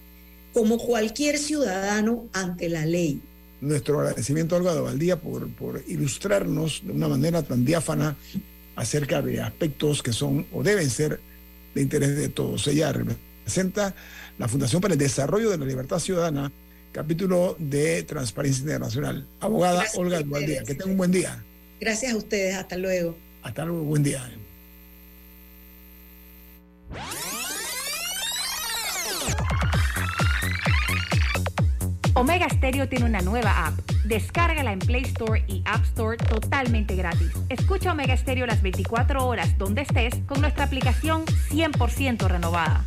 como cualquier ciudadano ante la ley nuestro agradecimiento a Olga de Valdía por, por ilustrarnos de una manera tan diáfana acerca de aspectos que son o deben ser de interés de todos. Ella representa la Fundación para el Desarrollo de la Libertad Ciudadana, capítulo de Transparencia Internacional. Abogada Olga de Valdía, que tenga un buen día. Gracias a ustedes, hasta luego. Hasta luego, buen día. Omega Stereo tiene una nueva app. Descárgala en Play Store y App Store totalmente gratis. Escucha Omega Stereo las 24 horas donde estés con nuestra aplicación 100% renovada.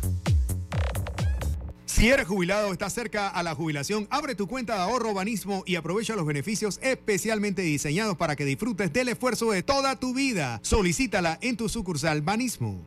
Si eres jubilado o estás cerca a la jubilación, abre tu cuenta de ahorro Banismo y aprovecha los beneficios especialmente diseñados para que disfrutes del esfuerzo de toda tu vida. Solicítala en tu sucursal Banismo.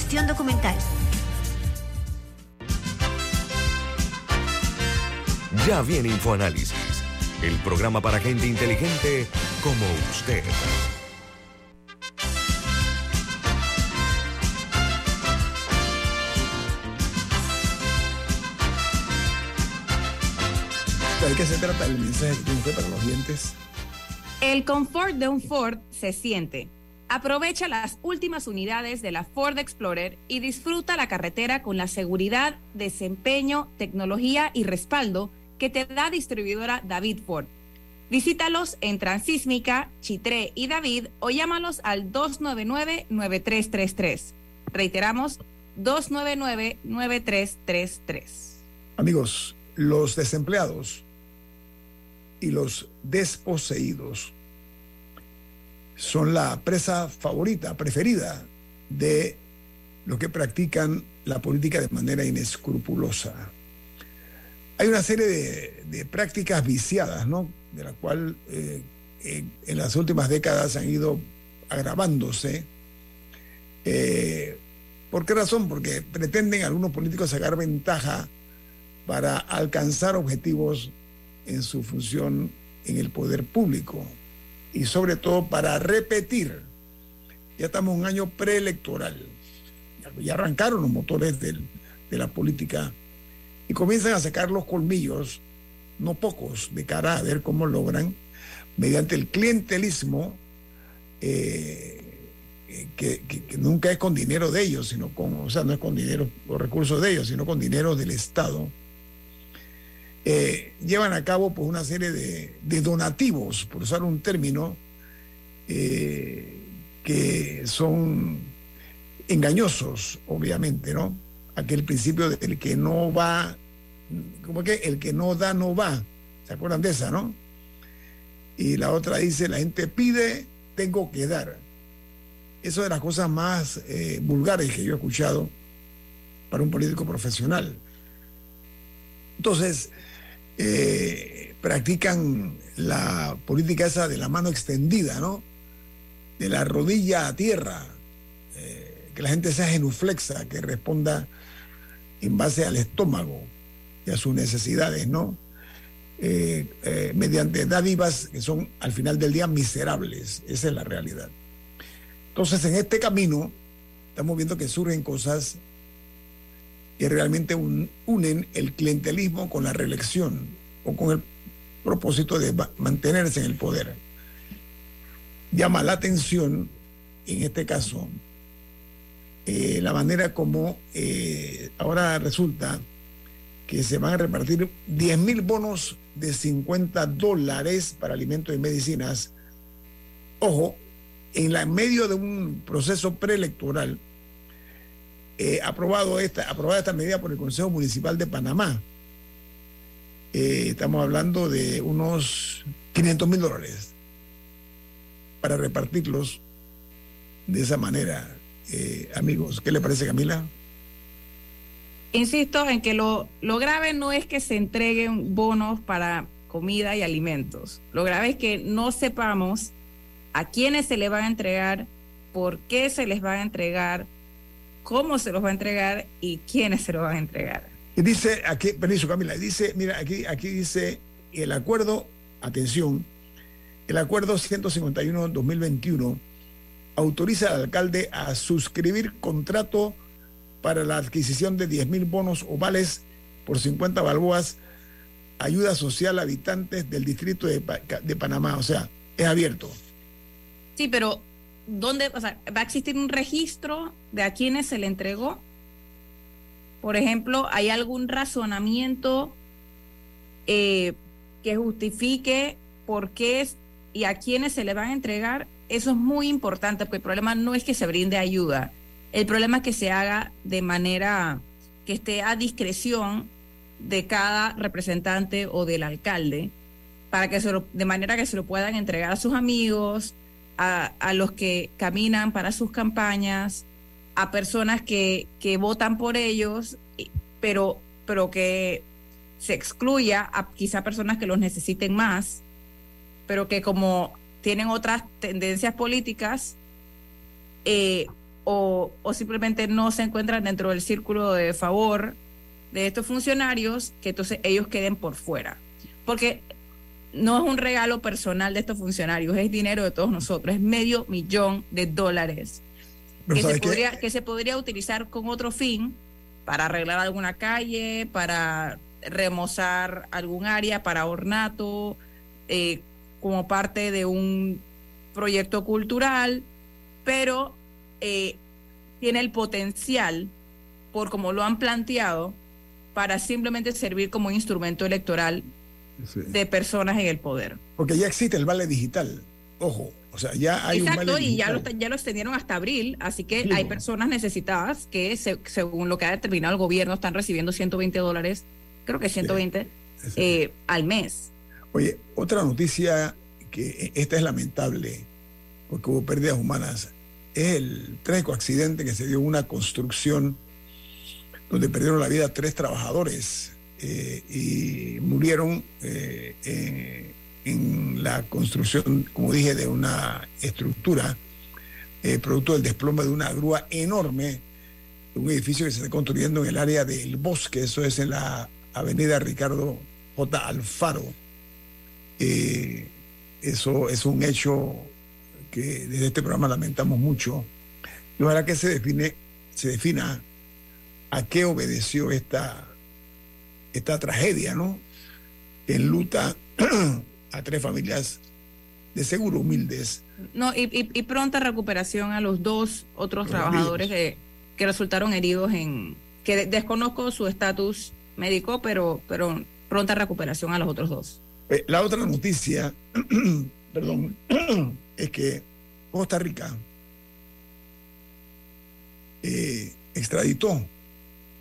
documental. Ya viene InfoAnálisis, el programa para gente inteligente como usted. ¿De qué se trata el mensaje que tiene usted para los dientes? El confort de un Ford se siente. Aprovecha las últimas unidades de la Ford Explorer y disfruta la carretera con la seguridad, desempeño, tecnología y respaldo que te da distribuidora David Ford. Visítalos en Transísmica, Chitré y David o llámalos al 299-9333. Reiteramos, 299-9333. Amigos, los desempleados y los desposeídos son la presa favorita, preferida de los que practican la política de manera inescrupulosa. Hay una serie de, prácticas viciadas, ¿no? De la cual eh, en, las últimas décadas han ido agravándose. Eh, ¿Por qué razón? Porque pretenden algunos políticos sacar ventaja para alcanzar objetivos en su función en el poder público y sobre todo para repetir. Ya estamos en un año preelectoral. Ya arrancaron los motores de la política y comienzan a sacar los colmillos, no pocos, de cara a ver cómo logran, mediante el clientelismo, eh, que, nunca es con dinero de ellos, sino con, o sea, no es con dinero o recursos de ellos, sino con dinero del Estado, eh, llevan a cabo pues, una serie de, donativos, por usar un término, eh, que son engañosos, obviamente, ¿no? Aquel principio del que no va, como que el que no da, no va. ¿Se acuerdan de esa, no? Y la otra dice, la gente pide, tengo que dar. Eso de las cosas más eh, vulgares que yo he escuchado para un político profesional. Entonces, eh, practican la política esa de la mano extendida, ¿no? De la rodilla a tierra, eh, que la gente sea genuflexa, que responda en base al estómago y a sus necesidades, ¿no? Eh, mediante dádivas que son al final del día miserables, esa es la realidad. Entonces, en este camino, estamos viendo que surgen cosas que realmente unen el clientelismo con la reelección o con el propósito de mantenerse en el poder. Llama la atención, en este caso, eh, la manera como eh, ahora resulta que se van a repartir 10 mil bonos de 50 dólares para alimentos y medicinas. Ojo, en medio de un proceso preelectoral, eh, aprobado esta, aprobada esta medida por el Consejo Municipal de Panamá. Eh, estamos hablando de unos 500 mil dólares para repartirlos de esa manera. Eh, amigos, ¿qué le parece Camila? Insisto en que lo, grave no es que se entreguen bonos para comida y alimentos. Lo grave es que no sepamos a quiénes se les van a entregar, por qué se les va a entregar, cómo se los va a entregar y quiénes se los van a entregar. Y dice aquí, permiso Camila, dice, mira, aquí, aquí dice el acuerdo, atención, el acuerdo 151-2021 autoriza al alcalde a suscribir contrato para la adquisición de 10 mil bonos ovales por 50 balboas, ayuda social a habitantes del distrito de, de Panamá. O sea, es abierto. Sí, pero ¿dónde, o sea, va a existir un registro de a quienes se le entregó? Por ejemplo, ¿hay algún razonamiento eh, que justifique por qué es y a quiénes se le van a entregar? Eso es muy importante, porque el problema no es que se brinde ayuda, el problema es que se haga de manera que esté a discreción de cada representante o del alcalde, para que se de manera que se lo puedan entregar a sus amigos, a, los que caminan para sus campañas, a personas que, que votan por ellos, pero, pero que se excluya a quizá personas que los necesiten más, pero que como tienen otras tendencias políticas eh, o, o simplemente no se encuentran dentro del círculo de favor de estos funcionarios, que entonces ellos queden por fuera. Porque no es un regalo personal de estos funcionarios, es dinero de todos nosotros, es medio millón de dólares que se, podría, que se podría utilizar con otro fin para arreglar alguna calle, para remozar algún área, para ornato, eh, como parte de un proyecto cultural, pero eh, tiene el potencial, por como lo han planteado, para simplemente servir como instrumento electoral de personas en el poder. Porque ya existe el vale digital, ojo, o sea, ya hay Exacto, y ya lo, ya lo extendieron hasta abril, así que hay personas necesitadas que, según lo que ha determinado el gobierno, están recibiendo 120 dólares, creo que 120, eh, al mes. Oye, otra noticia que esta es lamentable, porque hubo pérdidas humanas, es el trágico accidente que se dio en una construcción donde perdieron la vida tres trabajadores eh, y murieron eh, en la construcción, como dije, de una estructura, eh, producto del desplome de una grúa enorme, un edificio que se está construyendo en el área del bosque, eso es en la avenida Ricardo J. Alfaro. Eso es un hecho que desde este programa lamentamos mucho. Y ojalá que se define, se defina a qué obedeció esta, esta tragedia, ¿no? En luta a tres familias de seguro humildes. No, y, pronta recuperación a los dos otros trabajadores que, que, resultaron heridos en, que desconozco su estatus médico, pero, pero pronta recuperación a los otros dos. Eh, la otra noticia, perdón, es que Costa Rica eh, extraditó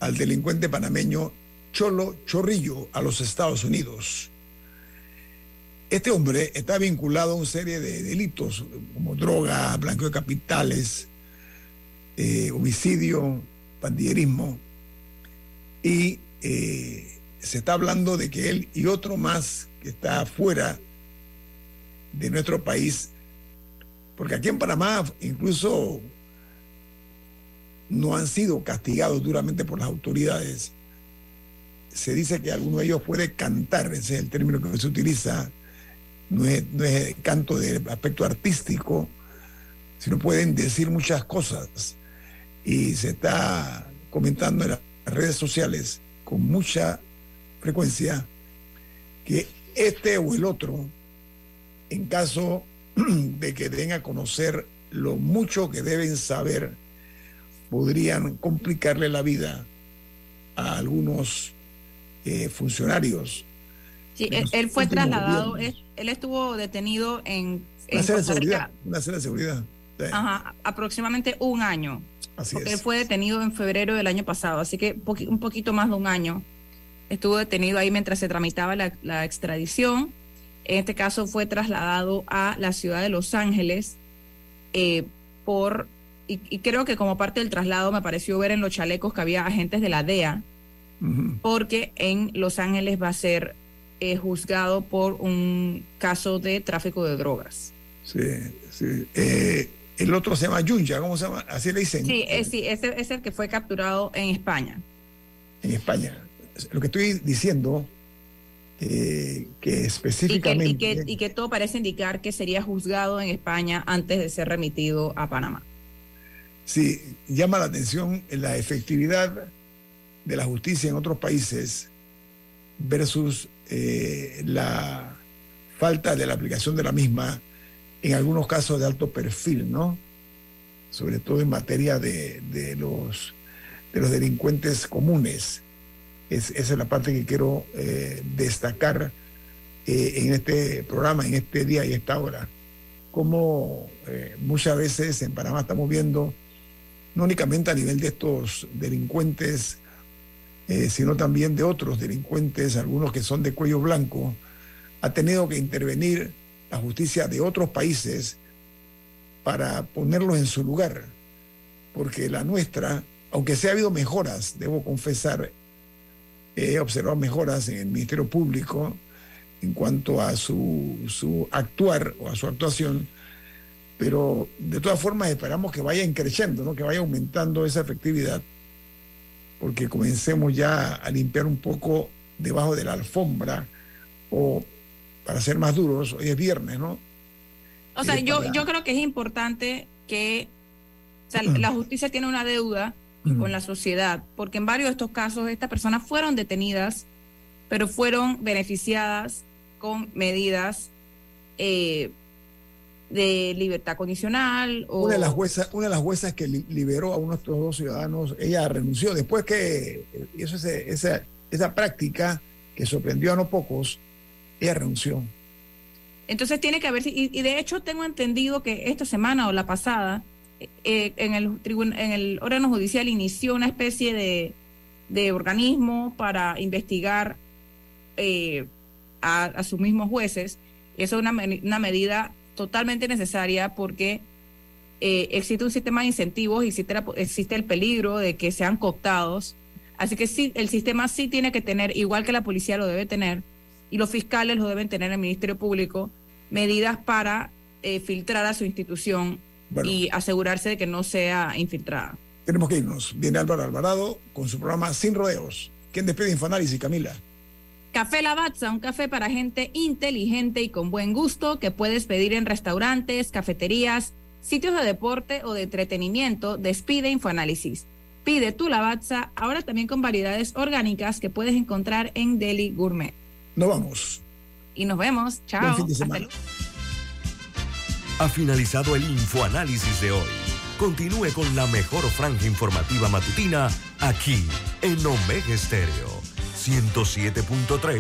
al delincuente panameño Cholo Chorrillo a los Estados Unidos. Este hombre está vinculado a una serie de delitos como droga, blanqueo de capitales, eh, homicidio, pandillerismo. Y eh, se está hablando de que él y otro más que está fuera de nuestro país, porque aquí en Panamá incluso no han sido castigados duramente por las autoridades. Se dice que alguno de ellos puede cantar, ese es el término que se utiliza, no es, no es canto de aspecto artístico, sino pueden decir muchas cosas. Y se está comentando en las redes sociales con mucha frecuencia que este o el otro, en caso de que den a conocer lo mucho que deben saber, podrían complicarle la vida a algunos eh, funcionarios Sí, él, fue trasladado, él, estuvo detenido en... Una de seguridad, una de seguridad. Ajá, aproximadamente un año. Así Él fue detenido en febrero del año pasado, así que un poquito más de un año. Estuvo detenido ahí mientras se tramitaba la, extradición. En este caso fue trasladado a la ciudad de Los Ángeles eh, por, y, creo que como parte del traslado me pareció ver en los chalecos que había agentes de la DEA, porque en Los Ángeles va a ser eh, juzgado por un caso de tráfico de drogas. Sí, sí. Eh, el otro se llama Yunya, ¿cómo se llama? Así le dicen. Sí, eh, sí, ese es el que fue capturado en España. En España. Lo que estoy diciendo, que específicamente... Y que, todo parece indicar que sería juzgado en España antes de ser remitido a Panamá. Sí, llama la atención la efectividad de la justicia en otros países versus eh, la falta de la aplicación de la misma en algunos casos de alto perfil, ¿no? Sobre todo en materia de, los, de los delincuentes comunes. Es, esa es la parte que quiero eh, destacar eh, en este programa, en este día y esta hora. Como muchas veces en Panamá estamos viendo, no únicamente a nivel de estos delincuentes eh, sino también de otros delincuentes, algunos que son de cuello blanco, ha tenido que intervenir la justicia de otros países para ponerlos en su lugar, porque la nuestra, aunque se ha habido mejoras, debo confesar, he observado mejoras en el Ministerio Público en cuanto a su, su actuar o a su actuación, pero de todas formas esperamos que vaya creciendo, ¿no? que vaya aumentando esa efectividad porque comencemos ya a limpiar un poco debajo de la alfombra o para ser más duros, hoy es viernes, ¿no? O sea, yo, yo creo que es importante que la justicia tiene una deuda con la sociedad, porque en varios de estos casos estas personas fueron detenidas, pero fueron beneficiadas con medidas eh, de libertad condicional. O... Una, de las juezas, una de las juezas que liberó a uno de estos dos ciudadanos, ella renunció después que, eso es, esa, esa práctica que sorprendió a no pocos, ella renunció. Entonces tiene que haber, y, y de hecho tengo entendido que esta semana o la pasada, eh, en, el en el órgano judicial inició una especie de, de organismo para investigar eh, a, sus mismos jueces. Eso es una, una medida totalmente necesaria porque eh, existe un sistema de incentivos, existe, existe el peligro de que sean cooptados. Así que sí, el sistema sí tiene que tener, igual que la policía lo debe tener, y los fiscales lo deben tener en el Ministerio Público, medidas para eh, filtrar a su institución y asegurarse de que no sea infiltrada. Tenemos que irnos. Viene Álvaro Alvarado con su programa Sin Rodeos. ¿Quién despide Infoanálisis, Camila? Café Lavazza, un café para gente inteligente y con buen gusto que puedes pedir en restaurantes, cafeterías, sitios de deporte o de entretenimiento. Despide Infoanálisis. Pide tu Lavazza, ahora también con variedades orgánicas que puedes encontrar en Deli Gourmet. Nos vamos. Y nos vemos. Chao. Ha finalizado el Infoanálisis de hoy. Continúe con la mejor franja informativa matutina aquí en Omega Estéreo 107.3